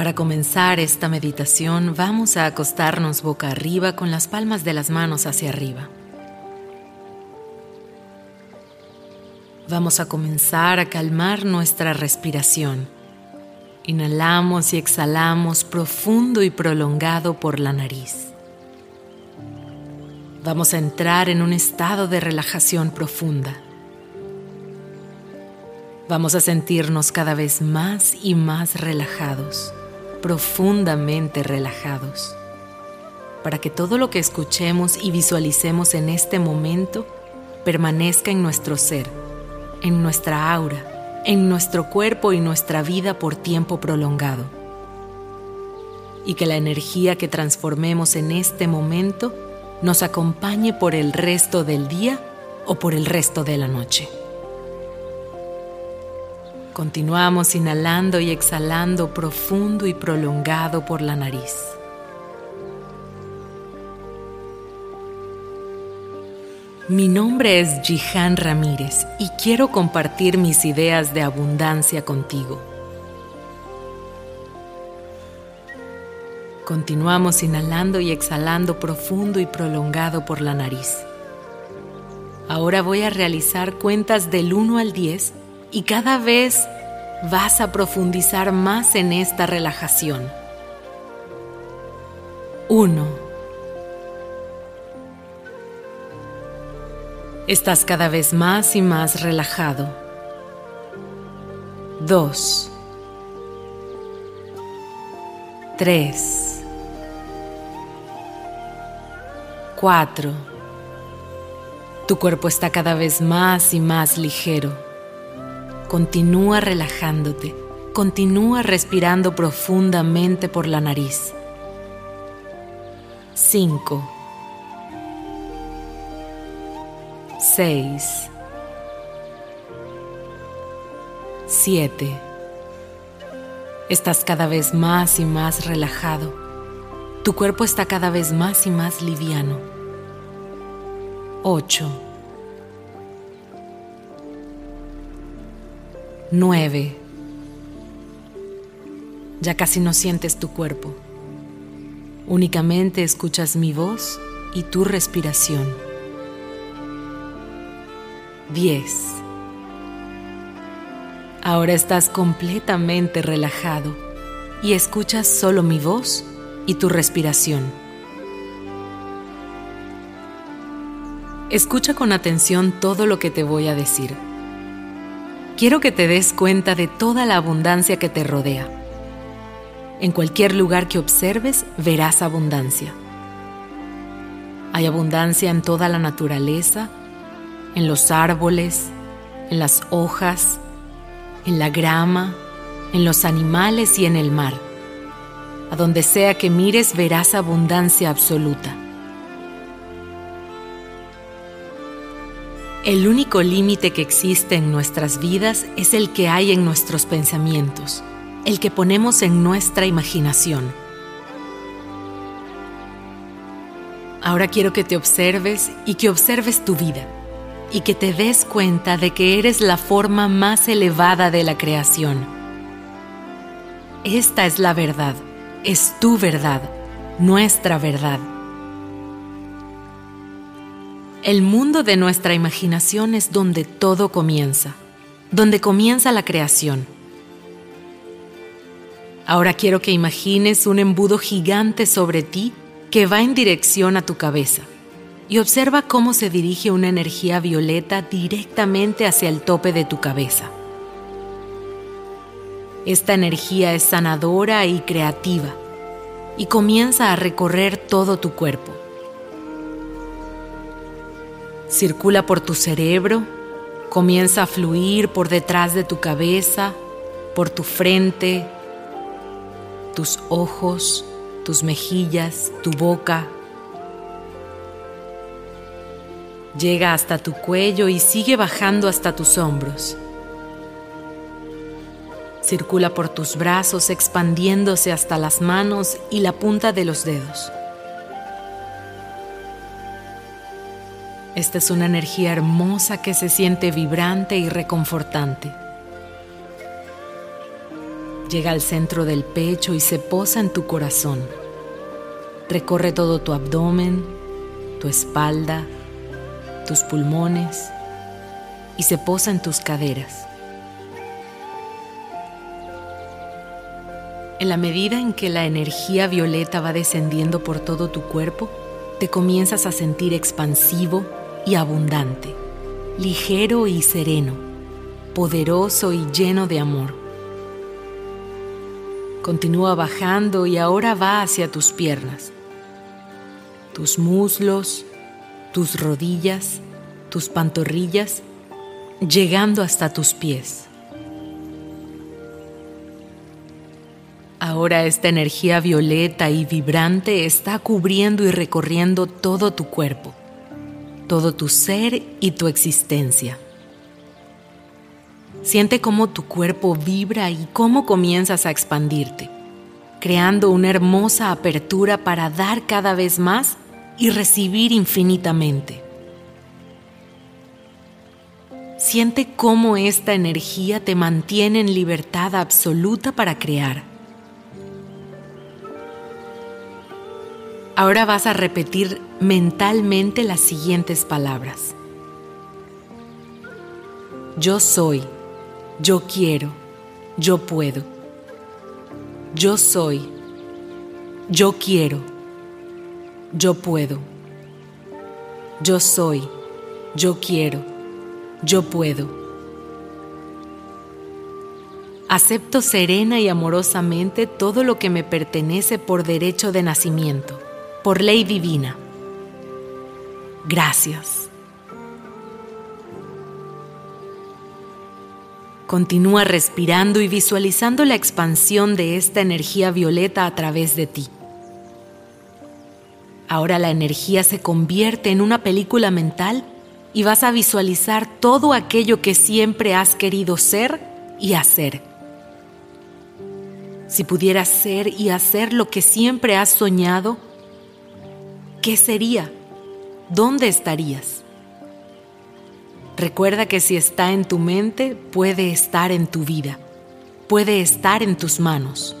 Para comenzar esta meditación vamos a acostarnos boca arriba con las palmas de las manos hacia arriba. Vamos a comenzar a calmar nuestra respiración. Inhalamos y exhalamos profundo y prolongado por la nariz. Vamos a entrar en un estado de relajación profunda. Vamos a sentirnos cada vez más y más relajados, profundamente relajados, para que todo lo que escuchemos y visualicemos en este momento permanezca en nuestro ser, en nuestra aura, en nuestro cuerpo y nuestra vida por tiempo prolongado. Y que la energía que transformemos en este momento nos acompañe por el resto del día o por el resto de la noche. Continuamos inhalando y exhalando profundo y prolongado por la nariz. Mi nombre es Jihan Ramírez y quiero compartir mis ideas de abundancia contigo. Continuamos inhalando y exhalando profundo y prolongado por la nariz. Ahora voy a realizar cuentas del 1 al 10 y cada vez vas a profundizar más en esta relajación. 1. Estás cada vez más y más relajado. 2. 3. 4. Tu cuerpo está cada vez más y más ligero. Continúa relajándote. Continúa respirando profundamente por la nariz. 5. 6. 7. Estás cada vez más y más relajado. Tu cuerpo está cada vez más y más liviano. 8. 9. Ya casi no sientes tu cuerpo. Únicamente escuchas mi voz y tu respiración. 10. Ahora estás completamente relajado y escuchas solo mi voz y tu respiración. Escucha con atención todo lo que te voy a decir. Quiero que te des cuenta de toda la abundancia que te rodea. En cualquier lugar que observes verás abundancia. Hay abundancia en toda la naturaleza, en los árboles, en las hojas, en la grama, en los animales y en el mar. A donde sea que mires verás abundancia absoluta. El único límite que existe en nuestras vidas es el que hay en nuestros pensamientos, el que ponemos en nuestra imaginación. Ahora quiero que te observes y que observes tu vida y que te des cuenta de que eres la forma más elevada de la creación. Esta es la verdad es tu verdad, nuestra verdad. El mundo de nuestra imaginación es donde todo comienza, donde comienza la creación. Ahora quiero que imagines un embudo gigante sobre ti que va en dirección a tu cabeza y observa cómo se dirige una energía violeta directamente hacia el tope de tu cabeza. Esta energía es sanadora y creativa y comienza a recorrer todo tu cuerpo. Circula por tu cerebro, comienza a fluir por detrás de tu cabeza, por tu frente, tus ojos, tus mejillas, tu boca. Llega hasta tu cuello y sigue bajando hasta tus hombros. Circula por tus brazos expandiéndose hasta las manos y la punta de los dedos. Esta es una energía hermosa que se siente vibrante y reconfortante. Llega al centro del pecho y se posa en tu corazón. Recorre todo tu abdomen, tu espalda, tus pulmones y se posa en tus caderas. En la medida en que la energía violeta va descendiendo por todo tu cuerpo, te comienzas a sentir expansivo y abundante, ligero y sereno, poderoso y lleno de amor. Continúa bajando y ahora va hacia tus piernas, tus muslos, tus rodillas, tus pantorrillas, llegando hasta tus pies. Ahora esta energía violeta y vibrante está cubriendo y recorriendo todo tu cuerpo, todo tu ser y tu existencia. Siente cómo tu cuerpo vibra y cómo comienzas a expandirte, creando una hermosa apertura para dar cada vez más y recibir infinitamente. Siente cómo esta energía te mantiene en libertad absoluta para crear Ahora vas a repetir mentalmente las siguientes palabras. Yo soy, yo quiero, yo puedo. Yo soy, yo quiero, yo puedo. Yo soy, yo quiero, yo puedo. Acepto serena y amorosamente todo lo que me pertenece por derecho de nacimiento por ley divina. Gracias. Continúa respirando y visualizando la expansión de esta energía violeta a través de ti. Ahora la energía se convierte en una película mental y vas a visualizar todo aquello que siempre has querido ser y hacer. Si pudieras ser y hacer lo que siempre has soñado, ¿qué sería? ¿Dónde estarías? Recuerda que si está en tu mente, puede estar en tu vida, puede estar en tus manos.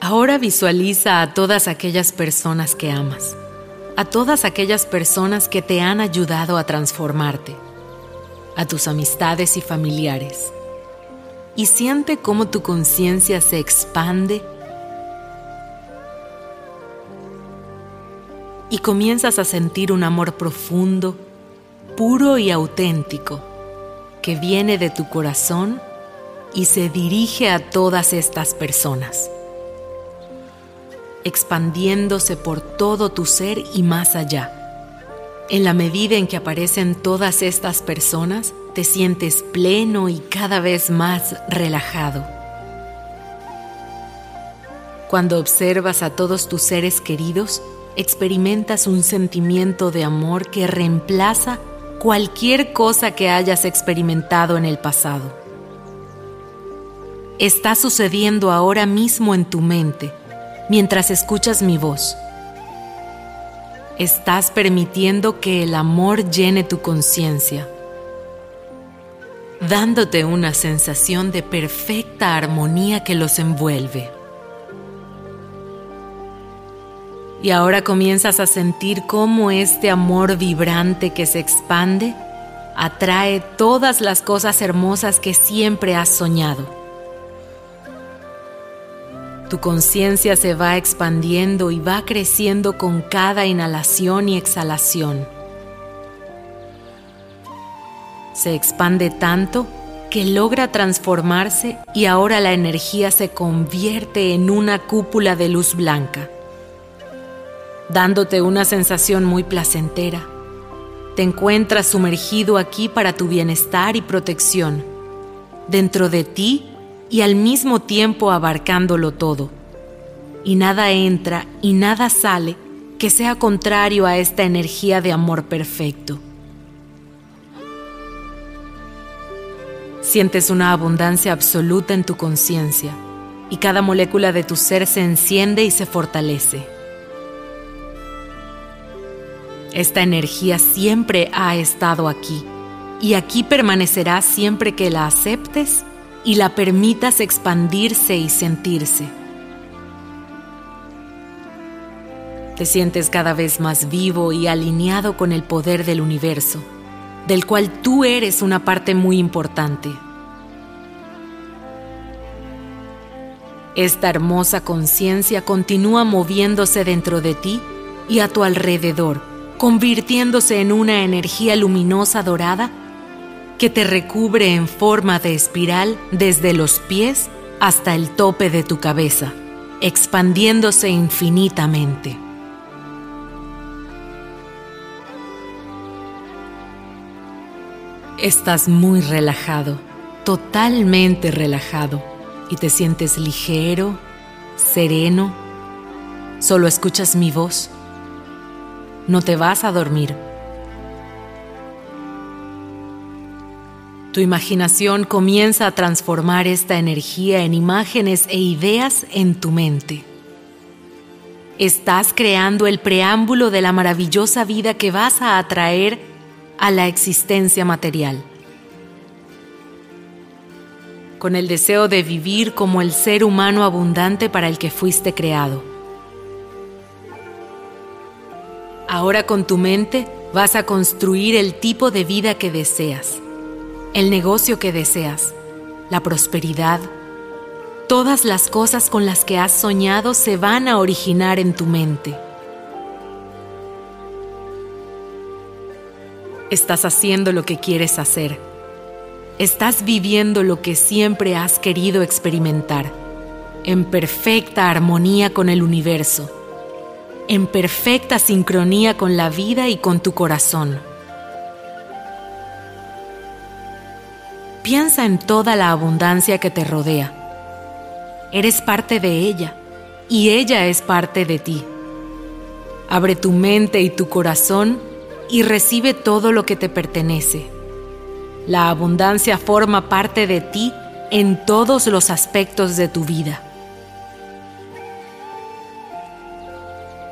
Ahora visualiza a todas aquellas personas que amas, a todas aquellas personas que te han ayudado a transformarte, a tus amistades y familiares y siente cómo tu conciencia se expande y comienzas a sentir un amor profundo, puro y auténtico que viene de tu corazón y se dirige a todas estas personas, expandiéndose por todo tu ser y más allá. En la medida en que aparecen todas estas personas, te sientes pleno y cada vez más relajado. Cuando observas a todos tus seres queridos, experimentas un sentimiento de amor que reemplaza cualquier cosa que hayas experimentado en el pasado. Está sucediendo ahora mismo en tu mente, mientras escuchas mi voz. Estás permitiendo que el amor llene tu conciencia dándote una sensación de perfecta armonía que los envuelve. Y ahora comienzas a sentir cómo este amor vibrante que se expande atrae todas las cosas hermosas que siempre has soñado. Tu conciencia se va expandiendo y va creciendo con cada inhalación y exhalación se expande tanto que logra transformarse y ahora la energía se convierte en una cúpula de luz blanca, dándote una sensación muy placentera. Te encuentras sumergido aquí para tu bienestar y protección, dentro de ti y al mismo tiempo abarcándolo todo. Y nada entra y nada sale que sea contrario a esta energía de amor perfecto. Sientes una abundancia absoluta en tu conciencia y cada molécula de tu ser se enciende y se fortalece. Esta energía siempre ha estado aquí y aquí permanecerá siempre que la aceptes y la permitas expandirse y sentirse. Te sientes cada vez más vivo y alineado con el poder del universo, del cual tú eres una parte muy importante. Esta hermosa conciencia continúa moviéndose dentro de ti y a tu alrededor, convirtiéndose en una energía luminosa dorada que te recubre en forma de espiral desde los pies hasta el tope de tu cabeza, expandiéndose infinitamente. Estás muy relajado, totalmente relajado, y te sientes ligero, sereno, solo escuchas mi voz. No te vas a dormir Tu imaginación comienza a transformar esta energía en imágenes e ideas en tu mente. Estás creando el preámbulo de la maravillosa vida que vas a atraer a la existencia material. Con el deseo de vivir como el ser humano abundante para el que fuiste creado. Ahora con tu mente vas a construir el tipo de vida que deseas el negocio que deseas, la prosperidad, todas las cosas con las que has soñado se van a originar en tu mente. Estás haciendo lo que quieres hacer. Estás viviendo lo que siempre has querido experimentar, en perfecta armonía con el universo, en perfecta sincronía con la vida y con tu corazón. Piensa en toda la abundancia que te rodea. Eres parte de ella y ella es parte de ti. Abre tu mente y tu corazón y recibe todo lo que te pertenece. La abundancia forma parte de ti en todos los aspectos de tu vida.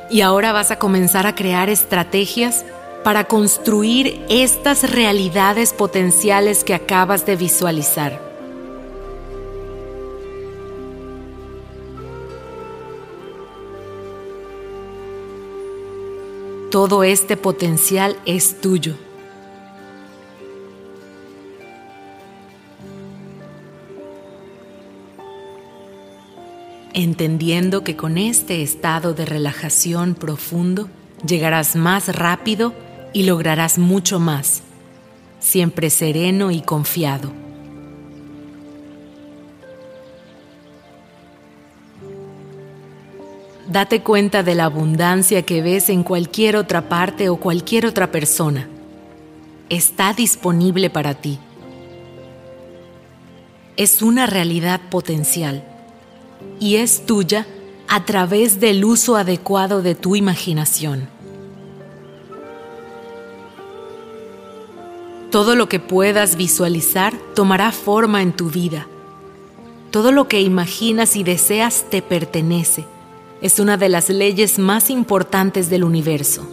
Y ahora vas a comenzar a crear estrategias para construir estas realidades potenciales que acabas de visualizar. Todo este potencial es tuyo. Entendiendo que con este estado de relajación profundo llegarás más rápido y lograrás mucho más, siempre sereno y confiado. Date cuenta de la abundancia que ves en cualquier otra parte o cualquier otra persona. Está disponible para ti. Es una realidad potencial y es tuya a través del uso adecuado de tu imaginación. Todo lo que puedas visualizar tomará forma en tu vida. Todo lo que imaginas y deseas te pertenece. Es una de las leyes más importantes del universo.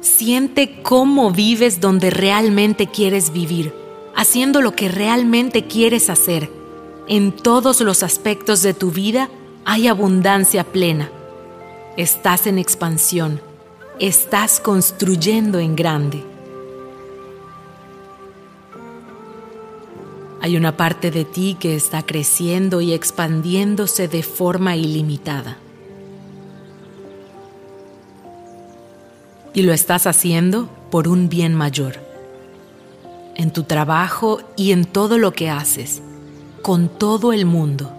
Siente cómo vives donde realmente quieres vivir, haciendo lo que realmente quieres hacer. En todos los aspectos de tu vida hay abundancia plena. Estás en expansión estás construyendo en grande. Hay una parte de ti que está creciendo y expandiéndose de forma ilimitada. Y lo estás haciendo por un bien mayor. En tu trabajo y en todo lo que haces, con todo el mundo.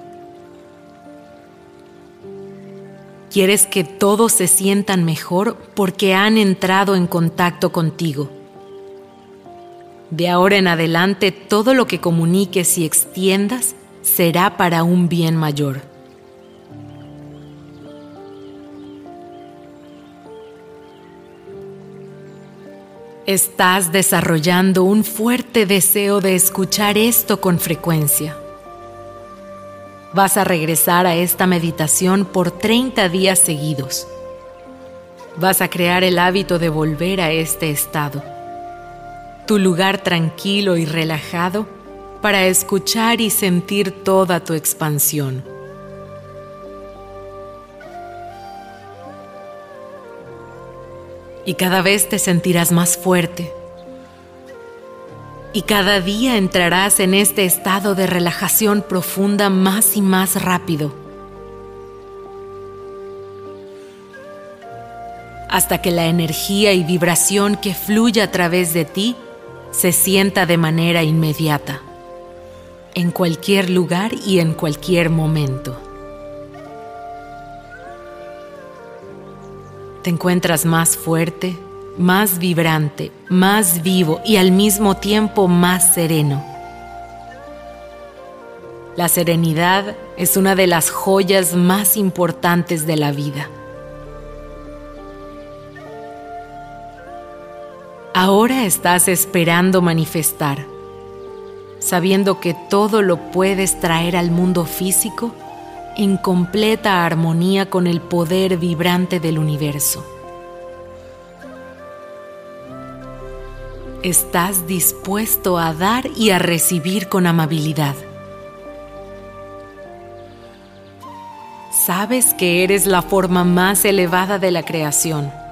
Quieres que todos se sientan mejor porque han entrado en contacto contigo. De ahora en adelante todo lo que comuniques y extiendas será para un bien mayor. Estás desarrollando un fuerte deseo de escuchar esto con frecuencia. Vas a regresar a esta meditación por 30 días seguidos. vas a crear el hábito de volver a este estado, tu lugar tranquilo y relajado para escuchar y sentir toda tu expansión. Y cada vez te sentirás más fuerte. Y cada día entrarás en este estado de relajación profunda más y más rápido. Hasta que la energía y vibración que fluye a través de ti se sienta de manera inmediata en cualquier lugar y en cualquier momento. Te encuentras más fuerte, más vibrante, más vivo y al mismo tiempo más sereno. La serenidad es una de las joyas más importantes de la vida. Ahora estás esperando manifestar sabiendo que todo lo puedes traer al mundo físico en completa armonía con el poder vibrante del universo. Estás dispuesto a dar y a recibir con amabilidad. Sabes que eres la forma más elevada de la creación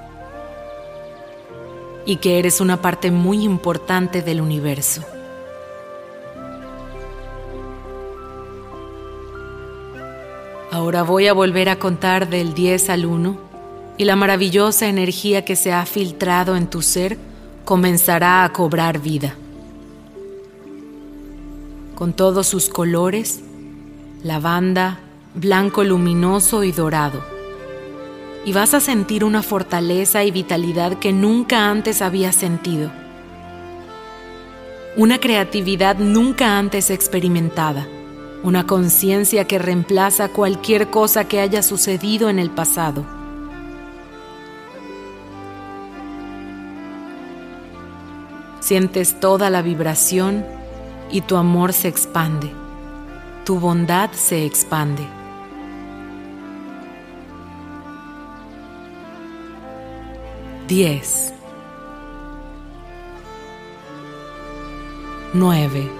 y que eres una parte muy importante del universo. Ahora voy a volver a contar del 10 al 1 y la maravillosa energía que se ha filtrado en tu ser comenzará a cobrar vida. Con todos sus colores, lavanda, blanco luminoso y dorado. Y vas a sentir una fortaleza y vitalidad que nunca antes habías sentido. Una creatividad nunca antes experimentada una conciencia que reemplaza cualquier cosa que haya sucedido en el pasado. Sientes toda la vibración y tu amor se expande, tu bondad se expande. Diez. Nueve.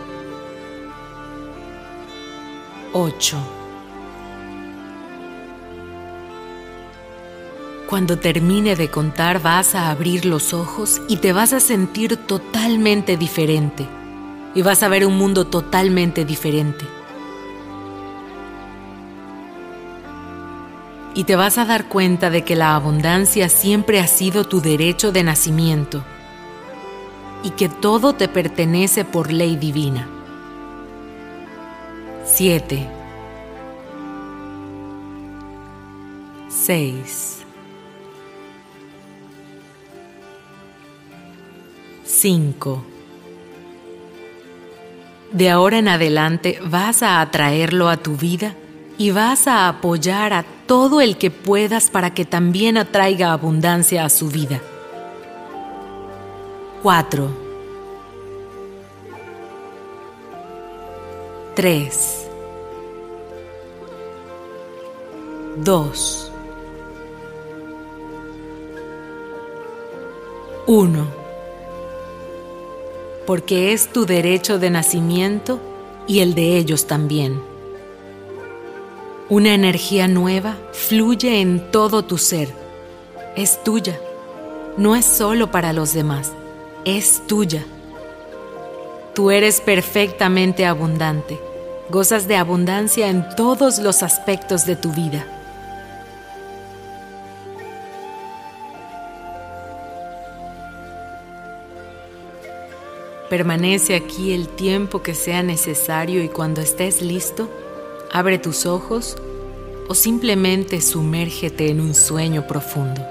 8. Cuando termine de contar vas a abrir los ojos y te vas a sentir totalmente diferente y vas a ver un mundo totalmente diferente. Y te vas a dar cuenta de que la abundancia siempre ha sido tu derecho de nacimiento y que todo te pertenece por ley divina. 7, 6, 5. De ahora en adelante vas a atraerlo a tu vida y vas a apoyar a todo el que puedas para que también atraiga abundancia a su vida. 4. 3. 2, 1. Porque es tu derecho de nacimiento y el de ellos también. Una energía nueva fluye en todo tu ser. Es tuya. No es solo para los demás. Es tuya. Tú eres perfectamente abundante. Gozas de abundancia en todos los aspectos de tu vida. Permanece aquí el tiempo que sea necesario y cuando estés listo, abre tus ojos o simplemente sumérgete en un sueño profundo.